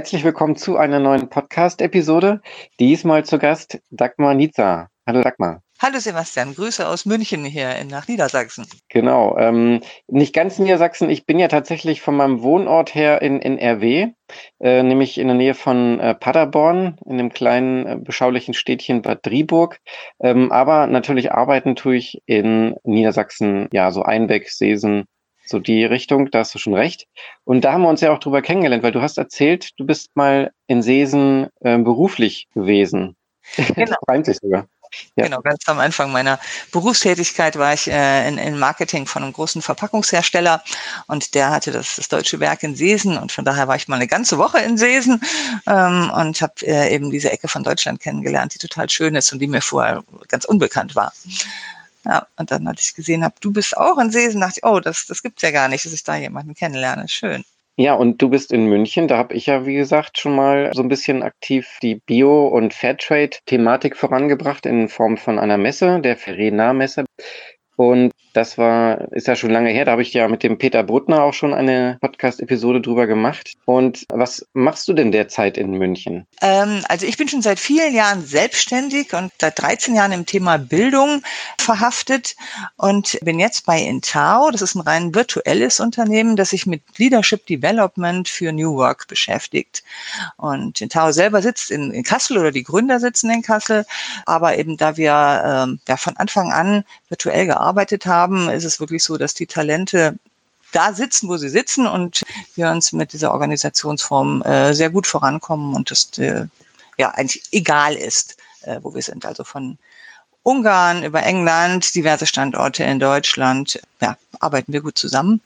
Herzlich willkommen zu einer neuen Podcast-Episode. Diesmal zu Gast Dagmar Nizza. Hallo Dagmar. Hallo Sebastian, Grüße aus München hier in, nach Niedersachsen. Genau, ähm, nicht ganz Niedersachsen. Ich bin ja tatsächlich von meinem Wohnort her in NRW, äh, nämlich in der Nähe von äh, Paderborn, in dem kleinen äh, beschaulichen Städtchen Bad Driburg. Ähm, aber natürlich arbeiten tue ich in Niedersachsen, ja, so Einbeck, Seesen, so die Richtung, da hast du schon recht. Und da haben wir uns ja auch drüber kennengelernt, weil du hast erzählt, du bist mal in Seesen äh, beruflich gewesen. Genau. reimt sich sogar. Ja. Genau, ganz am Anfang meiner Berufstätigkeit war ich äh, in, in Marketing von einem großen Verpackungshersteller und der hatte das, das deutsche Werk in Seesen und von daher war ich mal eine ganze Woche in Seesen ähm, und habe äh, eben diese Ecke von Deutschland kennengelernt, die total schön ist und die mir vorher ganz unbekannt war. Ja, und dann hatte ich gesehen, hab, du bist auch in Seesen, dachte ich, oh, das, das gibt's ja gar nicht, dass ich da jemanden kennenlerne. Schön. Ja, und du bist in München. Da habe ich ja, wie gesagt, schon mal so ein bisschen aktiv die Bio- und Fairtrade-Thematik vorangebracht in Form von einer Messe, der Ferena-Messe. Und das war, ist ja schon lange her, da habe ich ja mit dem Peter Bruttner auch schon eine Podcast-Episode drüber gemacht. Und was machst du denn derzeit in München? Ähm, also ich bin schon seit vielen Jahren selbstständig und seit 13 Jahren im Thema Bildung verhaftet und bin jetzt bei Intao. Das ist ein rein virtuelles Unternehmen, das sich mit Leadership Development für New Work beschäftigt. Und Intao selber sitzt in, in Kassel oder die Gründer sitzen in Kassel. Aber eben da wir ähm, ja von Anfang an virtuell gearbeitet haben, haben, ist es wirklich so, dass die Talente da sitzen, wo sie sitzen und wir uns mit dieser Organisationsform äh, sehr gut vorankommen und das äh, ja eigentlich egal ist, äh, wo wir sind. Also von Ungarn über England, diverse Standorte in Deutschland, ja, arbeiten wir gut zusammen.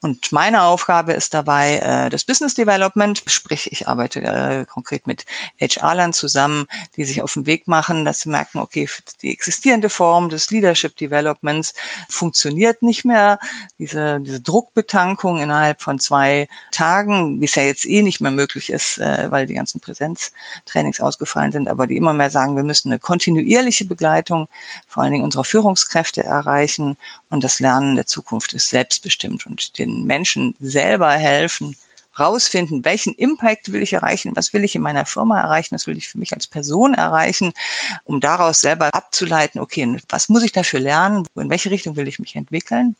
Und meine Aufgabe ist dabei äh, das Business Development, sprich ich arbeite äh, konkret mit HR-Lern zusammen, die sich auf den Weg machen, dass sie merken, okay, die existierende Form des Leadership Developments funktioniert nicht mehr. Diese, diese Druckbetankung innerhalb von zwei Tagen, wie es ja jetzt eh nicht mehr möglich ist, äh, weil die ganzen Präsenztrainings ausgefallen sind, aber die immer mehr sagen, wir müssen eine kontinuierliche Begleitung vor allen Dingen unserer Führungskräfte erreichen und das Lernen der Zukunft ist selbstbestimmt und den den Menschen selber helfen, rausfinden, welchen Impact will ich erreichen, was will ich in meiner Firma erreichen, was will ich für mich als Person erreichen, um daraus selber abzuleiten, okay, was muss ich dafür lernen, in welche Richtung will ich mich entwickeln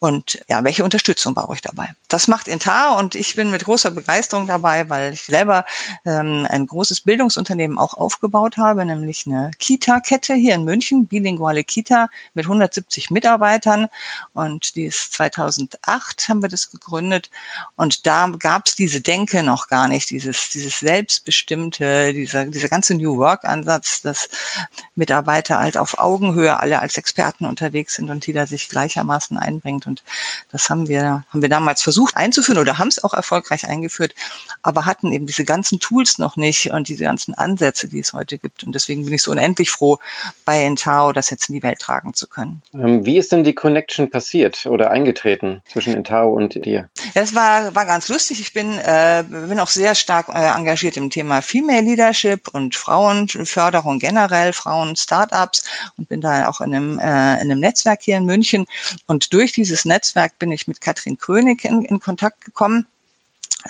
und ja, welche Unterstützung brauche ich dabei? Das macht Intar und ich bin mit großer Begeisterung dabei, weil ich selber ähm, ein großes Bildungsunternehmen auch aufgebaut habe, nämlich eine Kita-Kette hier in München, bilinguale Kita mit 170 Mitarbeitern. Und die ist 2008 haben wir das gegründet. Und da gab es diese Denke noch gar nicht, dieses, dieses selbstbestimmte, dieser, dieser ganze New Work-Ansatz, dass Mitarbeiter halt auf Augenhöhe alle als Experten unterwegs sind und jeder sich gleichermaßen einbringt und das haben wir, haben wir damals versucht einzuführen oder haben es auch erfolgreich eingeführt, aber hatten eben diese ganzen Tools noch nicht und diese ganzen Ansätze, die es heute gibt. Und deswegen bin ich so unendlich froh, bei Entao das jetzt in die Welt tragen zu können. Ähm, wie ist denn die Connection passiert oder eingetreten zwischen Entao und dir? Das war, war ganz lustig. Ich bin, äh, bin auch sehr stark äh, engagiert im Thema Female Leadership und Frauenförderung generell, Frauen-Startups und bin da auch in einem, äh, in einem Netzwerk hier in München. Und durch dieses dieses Netzwerk bin ich mit Katrin König in, in Kontakt gekommen.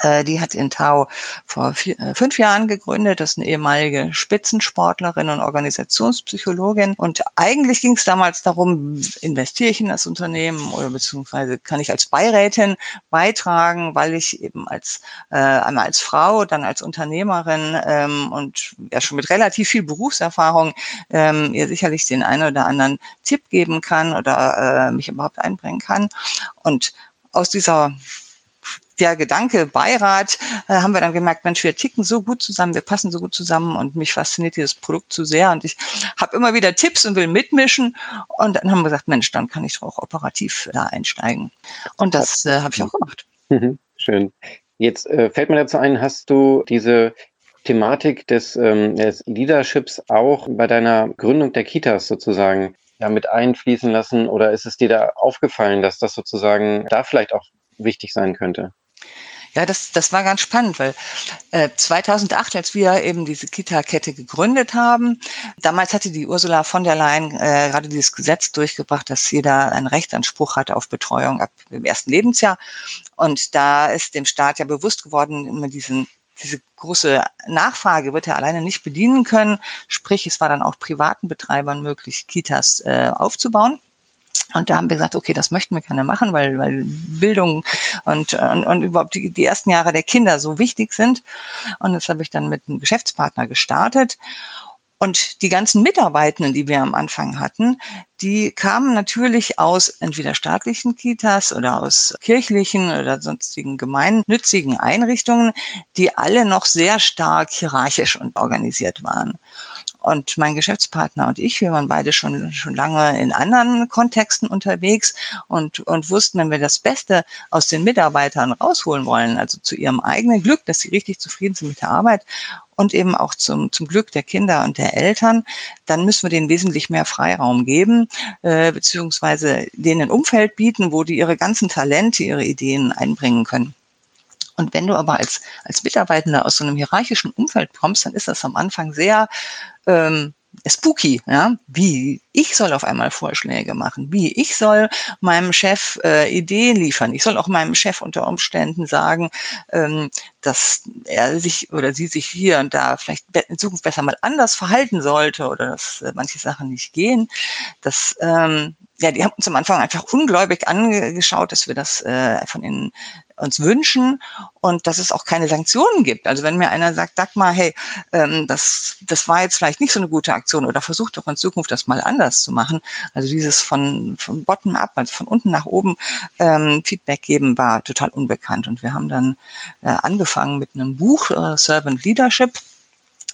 Äh, die hat in Tau vor vier, äh, fünf Jahren gegründet. Das ist eine ehemalige Spitzensportlerin und Organisationspsychologin. Und eigentlich ging es damals darum, investiere ich in das Unternehmen oder beziehungsweise kann ich als Beirätin beitragen, weil ich eben als äh, einmal als Frau, dann als Unternehmerin ähm, und ja schon mit relativ viel Berufserfahrung ähm, ihr sicherlich den einen oder anderen Tipp geben kann oder äh, mich überhaupt einbringen kann. Und aus dieser der Gedanke Beirat, äh, haben wir dann gemerkt, Mensch, wir ticken so gut zusammen, wir passen so gut zusammen und mich fasziniert dieses Produkt zu sehr und ich habe immer wieder Tipps und will mitmischen und dann haben wir gesagt, Mensch, dann kann ich doch auch operativ da einsteigen und das äh, habe ich auch gemacht. Mhm. Schön. Jetzt äh, fällt mir dazu ein, hast du diese Thematik des, ähm, des Leaderships auch bei deiner Gründung der Kitas sozusagen ja mit einfließen lassen oder ist es dir da aufgefallen, dass das sozusagen da vielleicht auch wichtig sein könnte? Ja, das, das war ganz spannend, weil äh, 2008, als wir eben diese Kita-Kette gegründet haben, damals hatte die Ursula von der Leyen äh, gerade dieses Gesetz durchgebracht, dass jeder einen Rechtsanspruch hatte auf Betreuung ab dem ersten Lebensjahr. Und da ist dem Staat ja bewusst geworden, immer diesen diese große Nachfrage wird er alleine nicht bedienen können. Sprich, es war dann auch privaten Betreibern möglich, Kitas äh, aufzubauen. Und da haben wir gesagt, okay, das möchten wir gerne machen, weil, weil Bildung und, und, und überhaupt die, die ersten Jahre der Kinder so wichtig sind. Und das habe ich dann mit einem Geschäftspartner gestartet. Und die ganzen Mitarbeitenden, die wir am Anfang hatten, die kamen natürlich aus entweder staatlichen Kitas oder aus kirchlichen oder sonstigen gemeinnützigen Einrichtungen, die alle noch sehr stark hierarchisch und organisiert waren. Und mein Geschäftspartner und ich, wir waren beide schon, schon lange in anderen Kontexten unterwegs und, und wussten, wenn wir das Beste aus den Mitarbeitern rausholen wollen, also zu ihrem eigenen Glück, dass sie richtig zufrieden sind mit der Arbeit und eben auch zum, zum Glück der Kinder und der Eltern, dann müssen wir denen wesentlich mehr Freiraum geben, äh, beziehungsweise denen ein Umfeld bieten, wo die ihre ganzen Talente, ihre Ideen einbringen können. Und wenn du aber als, als Mitarbeitender aus so einem hierarchischen Umfeld kommst, dann ist das am Anfang sehr ähm, spooky, ja, wie ich soll auf einmal Vorschläge machen, wie ich soll meinem Chef äh, Ideen liefern. Ich soll auch meinem Chef unter Umständen sagen, ähm, dass er sich oder sie sich hier und da vielleicht in Zukunft besser mal anders verhalten sollte oder dass äh, manche Sachen nicht gehen. Das ähm, ja, die haben uns am Anfang einfach ungläubig angeschaut, dass wir das äh, von ihnen uns wünschen und dass es auch keine Sanktionen gibt. Also wenn mir einer sagt, sag mal, hey, ähm, das, das war jetzt vielleicht nicht so eine gute Aktion oder versucht doch in Zukunft das mal anders zu machen. Also dieses von, von bottom up, also von unten nach oben ähm, Feedback geben, war total unbekannt. Und wir haben dann äh, angefangen mit einem Buch, äh, Servant Leadership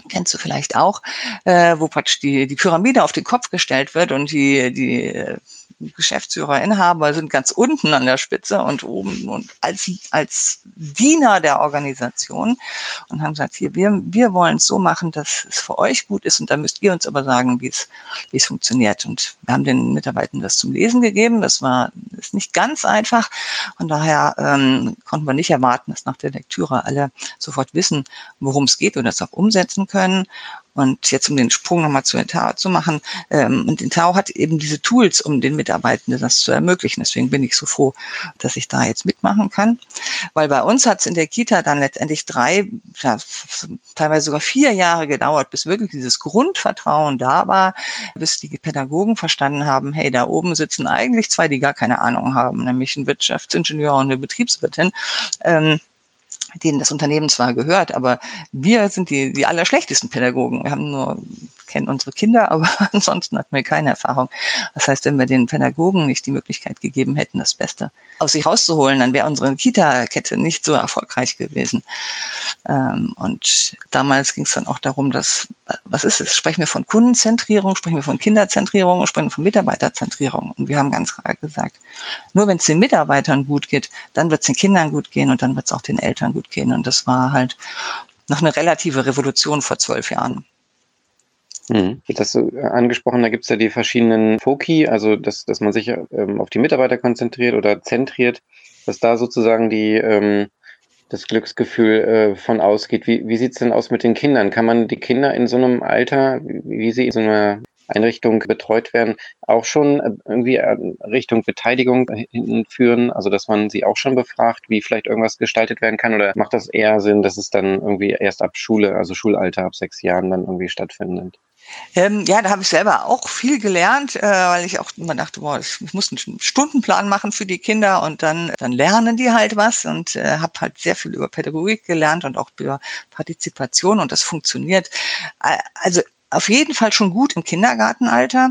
kennst du vielleicht auch, äh, wo praktisch die, die Pyramide auf den Kopf gestellt wird und die, die äh, Geschäftsführer, Inhaber sind ganz unten an der Spitze und oben und als, als Diener der Organisation und haben gesagt, hier, wir, wir wollen es so machen, dass es für euch gut ist und da müsst ihr uns aber sagen, wie es, wie es funktioniert. Und wir haben den Mitarbeitern das zum Lesen gegeben. Das war ist nicht ganz einfach und daher ähm, konnten wir nicht erwarten, dass nach der Lektüre alle sofort wissen, worum es geht und das auch umsetzen können. Und jetzt, um den Sprung nochmal zu Intao zu machen, ähm, und Intao hat eben diese Tools, um den Mitarbeitenden das zu ermöglichen. Deswegen bin ich so froh, dass ich da jetzt mitmachen kann. Weil bei uns hat es in der Kita dann letztendlich drei, ja, teilweise sogar vier Jahre gedauert, bis wirklich dieses Grundvertrauen da war, bis die Pädagogen verstanden haben, hey, da oben sitzen eigentlich zwei, die gar keine Ahnung haben, nämlich ein Wirtschaftsingenieur und eine Betriebswirtin. Ähm, denen das Unternehmen zwar gehört, aber wir sind die, die allerschlechtesten Pädagogen. Wir haben nur, kennen unsere Kinder, aber ansonsten hatten wir keine Erfahrung. Das heißt, wenn wir den Pädagogen nicht die Möglichkeit gegeben hätten, das Beste aus sich rauszuholen, dann wäre unsere Kita-Kette nicht so erfolgreich gewesen. Ähm, und damals ging es dann auch darum, dass, was ist es? Sprechen wir von Kundenzentrierung, sprechen wir von Kinderzentrierung, sprechen wir von Mitarbeiterzentrierung. Und wir haben ganz klar gesagt, nur wenn es den Mitarbeitern gut geht, dann wird es den Kindern gut gehen und dann wird es auch den Eltern gut gehen. Und das war halt noch eine relative Revolution vor zwölf Jahren. Mhm. Das so äh, angesprochen, da gibt es ja die verschiedenen Foki, also dass, dass man sich ähm, auf die Mitarbeiter konzentriert oder zentriert, dass da sozusagen die ähm, das Glücksgefühl äh, von ausgeht. Wie, wie sieht es denn aus mit den Kindern? Kann man die Kinder in so einem Alter, wie sie in so einer Einrichtung betreut werden, auch schon äh, irgendwie äh, Richtung Beteiligung hinführen? Also dass man sie auch schon befragt, wie vielleicht irgendwas gestaltet werden kann? Oder macht das eher Sinn, dass es dann irgendwie erst ab Schule, also Schulalter ab sechs Jahren dann irgendwie stattfindet? Ähm, ja, da habe ich selber auch viel gelernt, äh, weil ich auch immer dachte, boah, ich, muss einen Stundenplan machen für die Kinder und dann, dann lernen die halt was und äh, habe halt sehr viel über Pädagogik gelernt und auch über Partizipation und das funktioniert. Also auf jeden Fall schon gut im Kindergartenalter.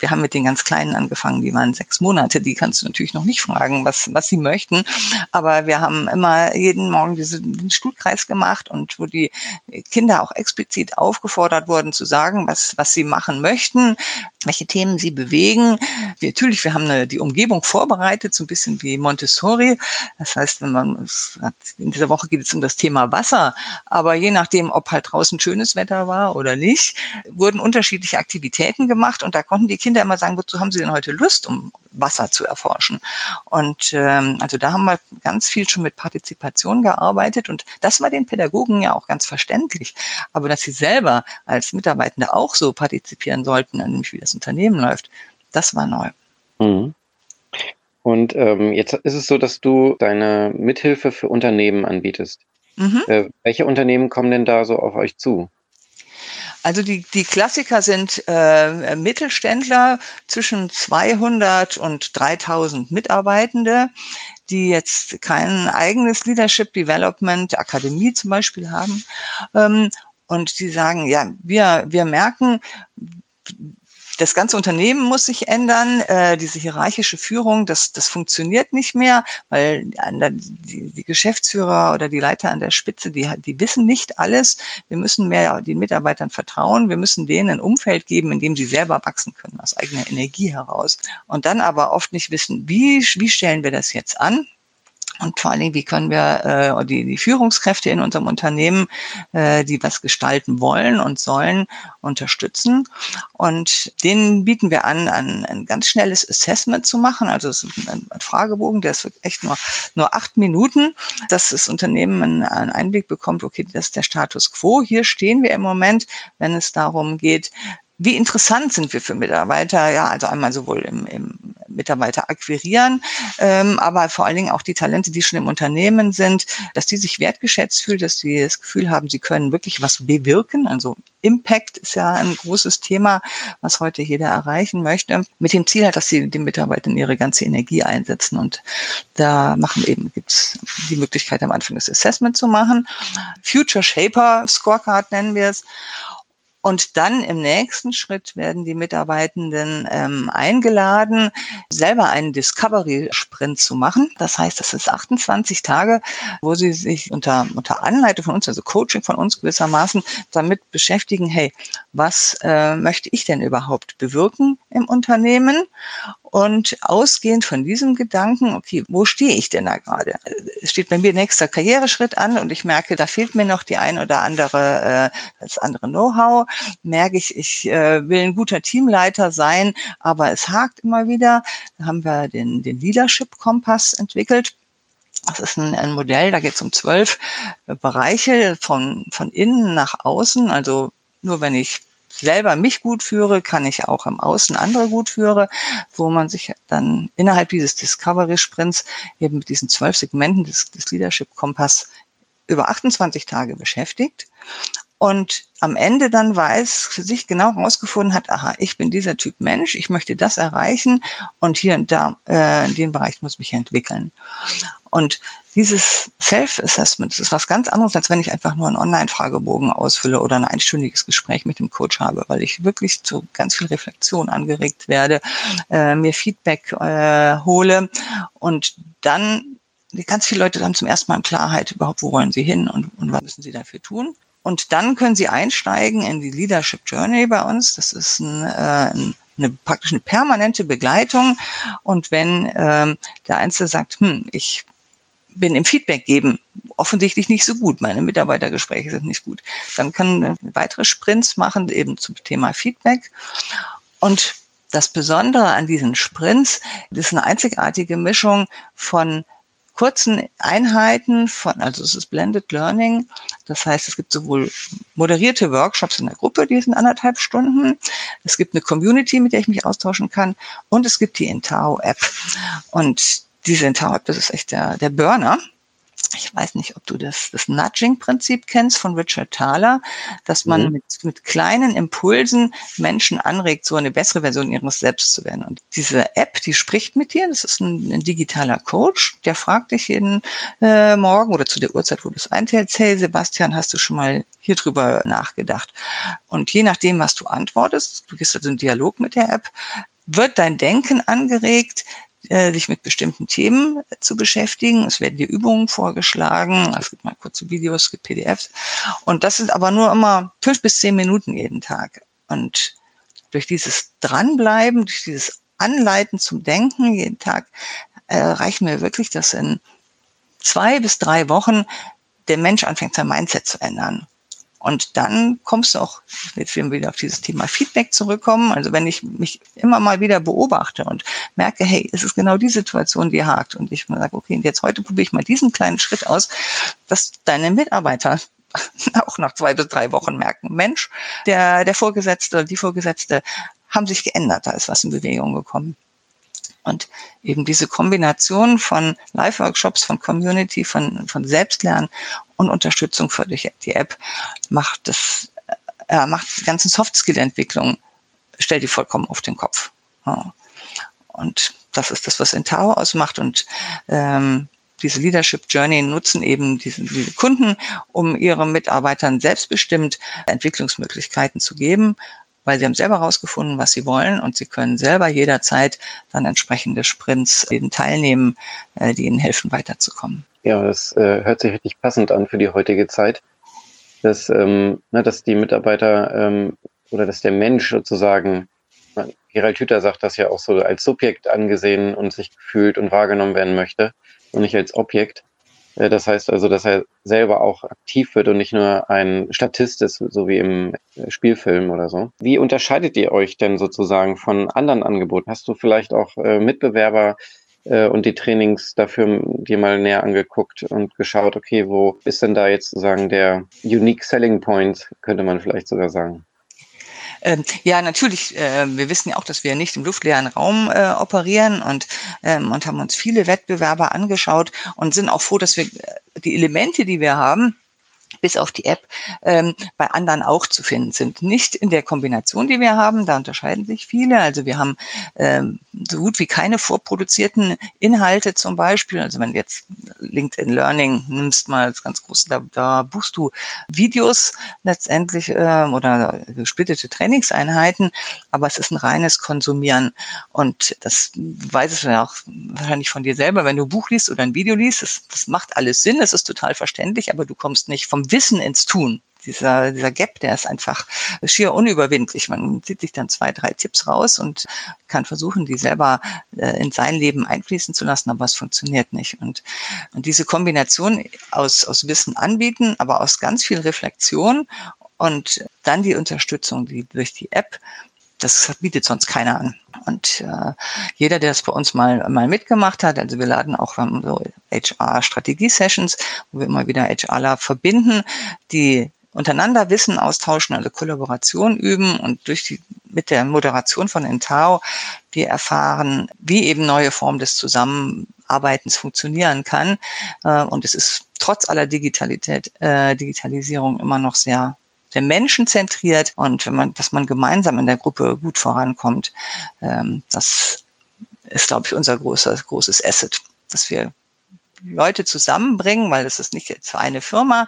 Wir haben mit den ganz Kleinen angefangen, die waren sechs Monate, die kannst du natürlich noch nicht fragen, was, was sie möchten. Aber wir haben immer jeden Morgen diesen Stuhlkreis gemacht und wo die Kinder auch explizit aufgefordert wurden zu sagen, was, was sie machen möchten, welche Themen sie bewegen. Wir, natürlich, wir haben eine, die Umgebung vorbereitet, so ein bisschen wie Montessori. Das heißt, wenn man, in dieser Woche geht es um das Thema Wasser, aber je nachdem, ob halt draußen schönes Wetter war oder nicht, wurden unterschiedliche Aktivitäten gemacht und da konnten die Kinder immer sagen, wozu haben sie denn heute Lust, um Wasser zu erforschen? Und ähm, also da haben wir ganz viel schon mit Partizipation gearbeitet und das war den Pädagogen ja auch ganz verständlich. Aber dass sie selber als Mitarbeitende auch so partizipieren sollten, nämlich wie das Unternehmen läuft, das war neu. Mhm. Und ähm, jetzt ist es so, dass du deine Mithilfe für Unternehmen anbietest. Mhm. Äh, welche Unternehmen kommen denn da so auf euch zu? Also die, die Klassiker sind äh, Mittelständler zwischen 200 und 3000 Mitarbeitende, die jetzt kein eigenes Leadership Development Akademie zum Beispiel haben. Ähm, und die sagen, ja, wir, wir merken, das ganze Unternehmen muss sich ändern, äh, diese hierarchische Führung, das, das funktioniert nicht mehr, weil die, die Geschäftsführer oder die Leiter an der Spitze, die, die wissen nicht alles. Wir müssen mehr den Mitarbeitern vertrauen, wir müssen denen ein Umfeld geben, in dem sie selber wachsen können, aus eigener Energie heraus. Und dann aber oft nicht wissen, wie, wie stellen wir das jetzt an? Und vor allen Dingen, wie können wir äh, die, die Führungskräfte in unserem Unternehmen, äh, die was gestalten wollen und sollen, unterstützen. Und denen bieten wir an, ein, ein ganz schnelles Assessment zu machen. Also es ist ein, ein Fragebogen, der ist echt nur, nur acht Minuten, dass das Unternehmen einen, einen Einblick bekommt, okay, das ist der Status quo. Hier stehen wir im Moment, wenn es darum geht, wie interessant sind wir für Mitarbeiter? Ja, also einmal sowohl im, im Mitarbeiter akquirieren, ähm, aber vor allen Dingen auch die Talente, die schon im Unternehmen sind, dass die sich wertgeschätzt fühlen, dass sie das Gefühl haben, sie können wirklich was bewirken. Also Impact ist ja ein großes Thema, was heute jeder erreichen möchte, mit dem Ziel halt, dass sie den Mitarbeitern ihre ganze Energie einsetzen. Und da machen eben gibt's die Möglichkeit, am Anfang das Assessment zu machen. Future Shaper Scorecard nennen wir es. Und dann im nächsten Schritt werden die Mitarbeitenden ähm, eingeladen, selber einen Discovery-Sprint zu machen. Das heißt, das ist 28 Tage, wo sie sich unter, unter Anleitung von uns, also Coaching von uns gewissermaßen, damit beschäftigen, hey, was äh, möchte ich denn überhaupt bewirken im Unternehmen? Und ausgehend von diesem Gedanken, okay, wo stehe ich denn da gerade? Es steht bei mir nächster Karriereschritt an und ich merke, da fehlt mir noch die ein oder andere, äh, das andere Know-how. Merke ich, ich äh, will ein guter Teamleiter sein, aber es hakt immer wieder. Da haben wir den, den Leadership-Kompass entwickelt. Das ist ein, ein Modell, da geht es um zwölf Bereiche von, von innen nach außen. Also nur wenn ich selber mich gut führe, kann ich auch im Außen andere gut führe, wo man sich dann innerhalb dieses Discovery Sprints eben mit diesen zwölf Segmenten des, des Leadership Kompass über 28 Tage beschäftigt und am Ende dann weiß, für sich genau herausgefunden hat, aha, ich bin dieser Typ Mensch, ich möchte das erreichen und hier und da äh, in dem Bereich muss ich mich entwickeln. Und dieses Self-Assessment ist was ganz anderes, als wenn ich einfach nur einen Online-Fragebogen ausfülle oder ein einstündiges Gespräch mit dem Coach habe, weil ich wirklich zu ganz viel Reflexion angeregt werde, äh, mir Feedback äh, hole und dann ganz viele Leute haben zum ersten Mal Klarheit überhaupt, wo wollen sie hin und, und was müssen sie dafür tun. Und dann können Sie einsteigen in die Leadership Journey bei uns. Das ist ein, äh, eine praktisch eine permanente Begleitung. Und wenn ähm, der Einzelne sagt, hm, ich bin im Feedback geben offensichtlich nicht so gut, meine Mitarbeitergespräche sind nicht gut, dann können weitere Sprints machen, eben zum Thema Feedback. Und das Besondere an diesen Sprints ist eine einzigartige Mischung von kurzen Einheiten von, also es ist Blended Learning. Das heißt, es gibt sowohl moderierte Workshops in der Gruppe, die sind anderthalb Stunden. Es gibt eine Community, mit der ich mich austauschen kann. Und es gibt die Intao App. Und diese Intao App, das ist echt der, der Burner ich weiß nicht, ob du das, das Nudging-Prinzip kennst von Richard Thaler, dass man mhm. mit, mit kleinen Impulsen Menschen anregt, so eine bessere Version ihres Selbst zu werden. Und diese App, die spricht mit dir, das ist ein, ein digitaler Coach, der fragt dich jeden äh, Morgen oder zu der Uhrzeit, wo du es einteilst, hey Sebastian, hast du schon mal hier drüber nachgedacht? Und je nachdem, was du antwortest, du gehst also in Dialog mit der App, wird dein Denken angeregt, äh, sich mit bestimmten Themen zu beschäftigen. Es werden dir Übungen vorgeschlagen, es gibt mal kurze Videos, es gibt PDFs. Und das sind aber nur immer fünf bis zehn Minuten jeden Tag. Und durch dieses Dranbleiben, durch dieses Anleiten zum Denken jeden Tag, erreichen wir wirklich, dass in zwei bis drei Wochen der Mensch anfängt, sein Mindset zu ändern. Und dann kommst du auch, jetzt werden wir wieder auf dieses Thema Feedback zurückkommen. Also wenn ich mich immer mal wieder beobachte und merke, hey, es ist genau die Situation, die hakt. Und ich sage, okay, jetzt heute probiere ich mal diesen kleinen Schritt aus, dass deine Mitarbeiter auch nach zwei bis drei Wochen merken, Mensch, der, der Vorgesetzte, die Vorgesetzte haben sich geändert, da ist was in Bewegung gekommen. Und eben diese Kombination von Live-Workshops, von Community, von, von Selbstlernen und Unterstützung für die App macht das, äh, macht die ganzen Soft-Skill-Entwicklung, stellt die vollkommen auf den Kopf. Ja. Und das ist das, was Entao ausmacht. Und ähm, diese Leadership Journey nutzen eben diese, diese Kunden, um ihren Mitarbeitern selbstbestimmt Entwicklungsmöglichkeiten zu geben, weil sie haben selber herausgefunden, was sie wollen und sie können selber jederzeit dann entsprechende Sprints eben teilnehmen, äh, die ihnen helfen, weiterzukommen. Ja, das äh, hört sich richtig passend an für die heutige Zeit, dass, ähm, na, dass die Mitarbeiter ähm, oder dass der Mensch sozusagen Gerald Hüther sagt das ja auch so als Subjekt angesehen und sich gefühlt und wahrgenommen werden möchte und nicht als Objekt. Äh, das heißt also, dass er selber auch aktiv wird und nicht nur ein Statist ist, so wie im Spielfilm oder so. Wie unterscheidet ihr euch denn sozusagen von anderen Angeboten? Hast du vielleicht auch äh, Mitbewerber äh, und die Trainings dafür dir mal näher angeguckt und geschaut, okay, wo ist denn da jetzt sozusagen der Unique Selling Point, könnte man vielleicht sogar sagen? Ähm, ja, natürlich. Äh, wir wissen ja auch, dass wir nicht im luftleeren Raum äh, operieren und, ähm, und haben uns viele Wettbewerber angeschaut und sind auch froh, dass wir äh, die Elemente, die wir haben, bis auf die App ähm, bei anderen auch zu finden sind. Nicht in der Kombination, die wir haben, da unterscheiden sich viele. Also wir haben ähm, so gut wie keine vorproduzierten Inhalte zum Beispiel. Also wenn du jetzt LinkedIn Learning nimmst mal als ganz groß, da, da buchst du Videos letztendlich äh, oder gesplittete Trainingseinheiten, aber es ist ein reines Konsumieren. Und das weißt du ja auch wahrscheinlich von dir selber, wenn du ein Buch liest oder ein Video liest, das, das macht alles Sinn, es ist total verständlich, aber du kommst nicht vom Wissen ins Tun. Dieser, dieser Gap, der ist einfach schier unüberwindlich. Man zieht sich dann zwei, drei Tipps raus und kann versuchen, die selber äh, in sein Leben einfließen zu lassen, aber es funktioniert nicht. Und, und diese Kombination aus, aus Wissen anbieten, aber aus ganz viel Reflexion und dann die Unterstützung, die durch die App das bietet sonst keiner an. Und äh, jeder, der das bei uns mal, mal mitgemacht hat, also wir laden auch wir so HR-Strategie-Sessions, wo wir immer wieder HRler verbinden, die untereinander Wissen austauschen, also Kollaboration üben und durch die, mit der Moderation von Entao, wir erfahren, wie eben neue Formen des Zusammenarbeitens funktionieren kann. Äh, und es ist trotz aller Digitalität, äh, Digitalisierung immer noch sehr der Menschen zentriert und wenn man, dass man gemeinsam in der Gruppe gut vorankommt, ähm, das ist, glaube ich, unser großes, großes Asset, dass wir Leute zusammenbringen, weil es ist nicht jetzt eine Firma,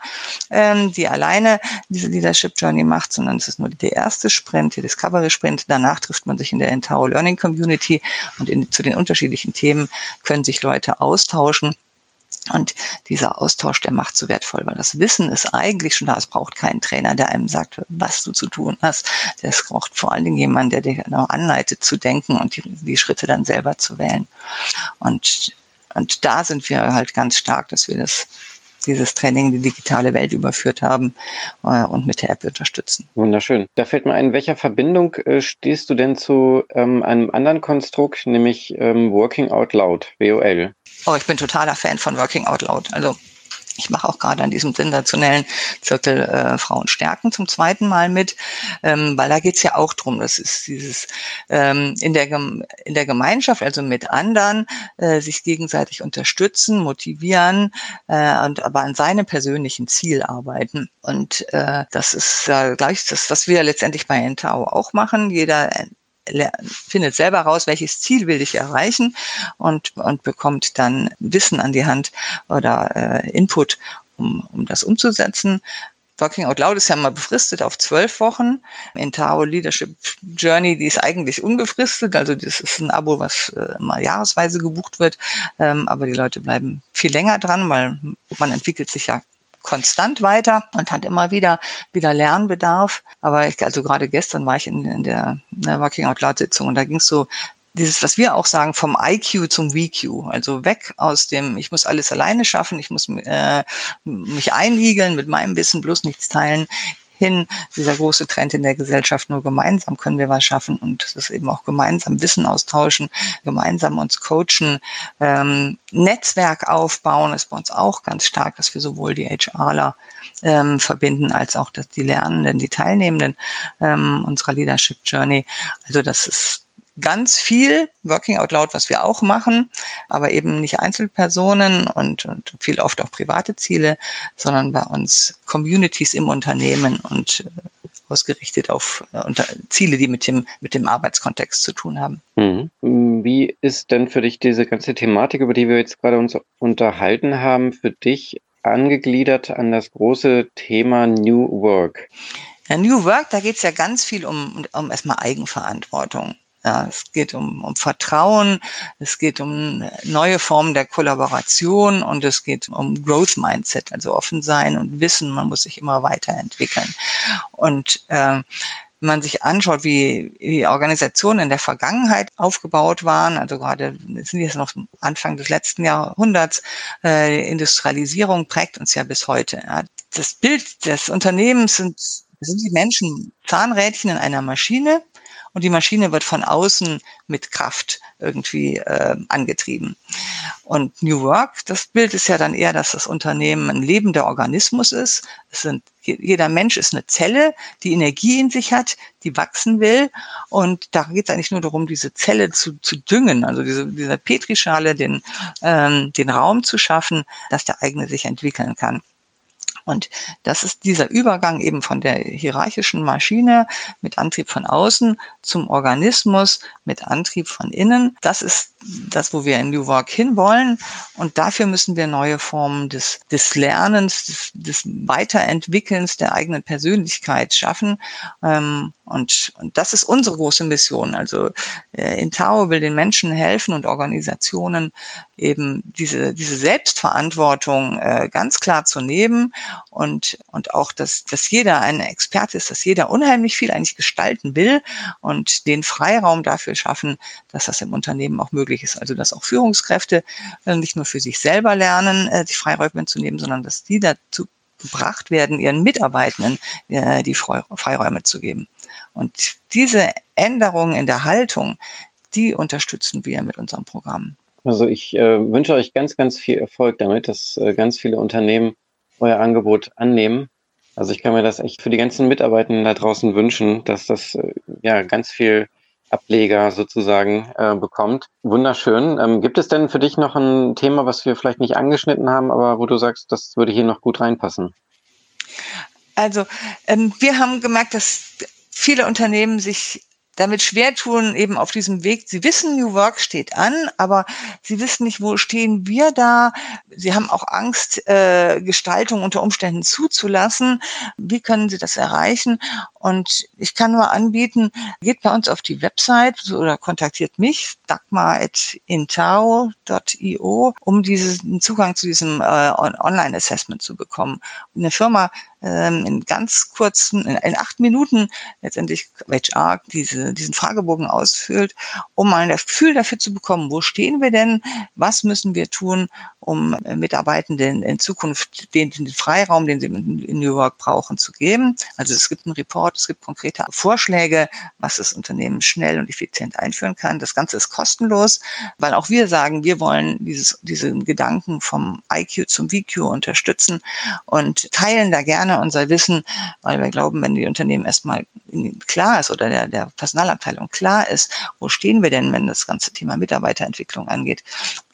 ähm, die alleine diese Leadership Journey macht, sondern es ist nur der erste Sprint, der Discovery Sprint. Danach trifft man sich in der Entao Learning Community und in, zu den unterschiedlichen Themen können sich Leute austauschen und dieser Austausch, der macht so wertvoll, weil das Wissen ist eigentlich schon da. Es braucht keinen Trainer, der einem sagt, was du zu tun hast. Es braucht vor allen Dingen jemanden, der dich genau anleitet zu denken und die, die Schritte dann selber zu wählen. Und, und da sind wir halt ganz stark, dass wir das dieses Training in die digitale Welt überführt haben äh, und mit der App unterstützen. Wunderschön. Da fällt mir ein, welcher Verbindung äh, stehst du denn zu ähm, einem anderen Konstrukt, nämlich ähm, Working Out Loud, WOL? Oh, ich bin totaler Fan von Working Out Loud. Also ich mache auch gerade an diesem sensationellen Zirkel äh, Frauen stärken zum zweiten Mal mit, ähm, weil da geht's ja auch drum. Das ist dieses ähm, in, der, in der Gemeinschaft, also mit anderen, äh, sich gegenseitig unterstützen, motivieren äh, und aber an seinem persönlichen Ziel arbeiten. Und äh, das ist äh, gleich das, was wir letztendlich bei Entau auch machen. Jeder findet selber raus, welches Ziel will ich erreichen und, und bekommt dann Wissen an die Hand oder äh, Input, um, um das umzusetzen. Working Out Loud ist ja mal befristet auf zwölf Wochen. In Tao Leadership Journey, die ist eigentlich unbefristet. Also das ist ein Abo, was äh, mal jahresweise gebucht wird. Ähm, aber die Leute bleiben viel länger dran, weil man entwickelt sich ja konstant weiter und hat immer wieder, wieder Lernbedarf. Aber ich, also gerade gestern war ich in, in der, in der Working Out Loud Sitzung und da ging es so dieses, was wir auch sagen, vom IQ zum VQ, also weg aus dem, ich muss alles alleine schaffen, ich muss äh, mich einigeln mit meinem Wissen, bloß nichts teilen, hin, dieser große Trend in der Gesellschaft, nur gemeinsam können wir was schaffen und das ist eben auch gemeinsam Wissen austauschen, gemeinsam uns coachen, ähm, Netzwerk aufbauen ist bei uns auch ganz stark, dass wir sowohl die HRler ähm, verbinden als auch dass die Lernenden, die Teilnehmenden ähm, unserer Leadership Journey. Also das ist ganz viel Working Out Loud, was wir auch machen, aber eben nicht Einzelpersonen und, und viel oft auch private Ziele, sondern bei uns Communities im Unternehmen und äh, ausgerichtet auf äh, unter Ziele, die mit dem, mit dem Arbeitskontext zu tun haben. Mhm. Wie ist denn für dich diese ganze Thematik, über die wir jetzt gerade uns unterhalten haben, für dich angegliedert an das große Thema New Work? Ja, New Work, da geht es ja ganz viel um, um erstmal Eigenverantwortung. Ja, es geht um, um Vertrauen, es geht um neue Formen der Kollaboration und es geht um Growth Mindset, also offen sein und wissen, man muss sich immer weiterentwickeln. Und äh, wenn man sich anschaut, wie, wie Organisationen in der Vergangenheit aufgebaut waren, also gerade sind jetzt noch Anfang des letzten Jahrhunderts, äh, Industrialisierung prägt uns ja bis heute. Ja. Das Bild des Unternehmens sind, sind die Menschen Zahnrädchen in einer Maschine und die Maschine wird von außen mit Kraft irgendwie äh, angetrieben. Und New Work, das Bild ist ja dann eher, dass das Unternehmen ein lebender Organismus ist. Es sind, jeder Mensch ist eine Zelle, die Energie in sich hat, die wachsen will. Und da geht es eigentlich nur darum, diese Zelle zu, zu düngen, also diese, dieser Petrischale den, ähm, den Raum zu schaffen, dass der eigene sich entwickeln kann. Und das ist dieser Übergang eben von der hierarchischen Maschine mit Antrieb von außen zum Organismus mit Antrieb von innen. Das ist das, wo wir in New Work hinwollen. Und dafür müssen wir neue Formen des, des Lernens, des, des Weiterentwickelns der eigenen Persönlichkeit schaffen. Ähm, und, und das ist unsere große Mission. Also äh, Intao will den Menschen helfen und Organisationen eben diese, diese Selbstverantwortung äh, ganz klar zu nehmen und, und auch, dass, dass jeder ein Experte ist, dass jeder unheimlich viel eigentlich gestalten will und den Freiraum dafür schaffen, dass das im Unternehmen auch möglich ist. Also dass auch Führungskräfte äh, nicht nur für sich selber lernen, äh, die Freiräume zu nehmen, sondern dass die dazu gebracht werden, ihren Mitarbeitenden äh, die Freiräume zu geben. Und diese Änderungen in der Haltung, die unterstützen wir mit unserem Programm. Also ich äh, wünsche euch ganz, ganz viel Erfolg damit, dass äh, ganz viele Unternehmen euer Angebot annehmen. Also ich kann mir das echt für die ganzen Mitarbeitenden da draußen wünschen, dass das äh, ja ganz viel Ableger sozusagen äh, bekommt. Wunderschön. Ähm, gibt es denn für dich noch ein Thema, was wir vielleicht nicht angeschnitten haben, aber wo du sagst, das würde hier noch gut reinpassen? Also ähm, wir haben gemerkt, dass viele Unternehmen sich damit schwer tun, eben auf diesem Weg. Sie wissen, New Work steht an, aber sie wissen nicht, wo stehen wir da. Sie haben auch Angst, äh, Gestaltung unter Umständen zuzulassen. Wie können sie das erreichen? Und ich kann nur anbieten, geht bei uns auf die Website oder kontaktiert mich, dagmar.intao.io, um diesen Zugang zu diesem äh, Online-Assessment zu bekommen. Eine Firma ähm, in ganz kurzen, in, in, acht Minuten letztendlich HR diese, diesen Fragebogen ausfüllt, um mal das Gefühl dafür zu bekommen, wo stehen wir denn, was müssen wir tun, um äh, Mitarbeitenden in Zukunft den, den Freiraum, den sie in New York brauchen, zu geben. Also es gibt einen Report, es gibt konkrete Vorschläge, was das Unternehmen schnell und effizient einführen kann. Das Ganze ist kostenlos, weil auch wir sagen, wir wollen dieses, diesen Gedanken vom IQ zum VQ unterstützen und teilen da gerne unser Wissen, weil wir glauben, wenn die Unternehmen erstmal klar ist oder der, der Personalabteilung klar ist, wo stehen wir denn, wenn das ganze Thema Mitarbeiterentwicklung angeht,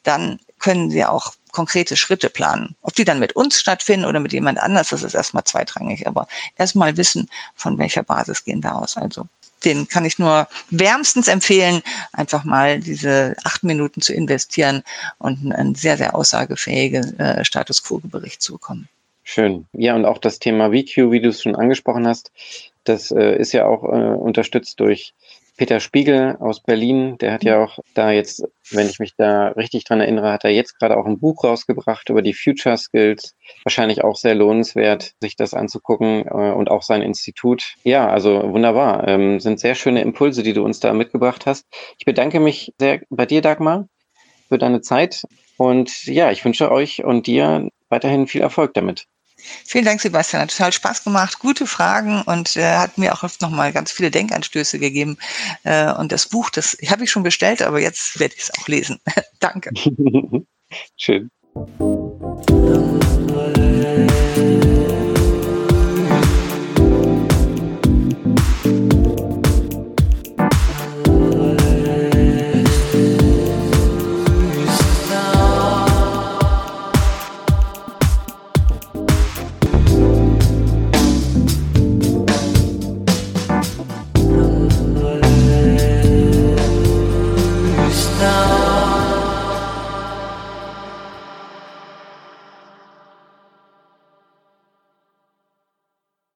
dann können sie auch konkrete Schritte planen. Ob die dann mit uns stattfinden oder mit jemand anders, das ist erstmal zweitrangig. Aber erstmal wissen, von welcher Basis gehen wir aus. Also den kann ich nur wärmstens empfehlen, einfach mal diese acht Minuten zu investieren und einen sehr, sehr aussagefähigen äh, Status Quo-Bericht zu bekommen. Schön. Ja, und auch das Thema VQ, wie du es schon angesprochen hast, das äh, ist ja auch äh, unterstützt durch Peter Spiegel aus Berlin, der hat ja auch da jetzt, wenn ich mich da richtig dran erinnere, hat er jetzt gerade auch ein Buch rausgebracht über die Future Skills. Wahrscheinlich auch sehr lohnenswert, sich das anzugucken äh, und auch sein Institut. Ja, also wunderbar. Ähm, sind sehr schöne Impulse, die du uns da mitgebracht hast. Ich bedanke mich sehr bei dir, Dagmar, für deine Zeit. Und ja, ich wünsche euch und dir weiterhin viel Erfolg damit. Vielen Dank, Sebastian. Hat total Spaß gemacht. Gute Fragen und äh, hat mir auch noch mal ganz viele Denkanstöße gegeben. Äh, und das Buch, das habe ich schon bestellt, aber jetzt werde ich es auch lesen. Danke. Schön.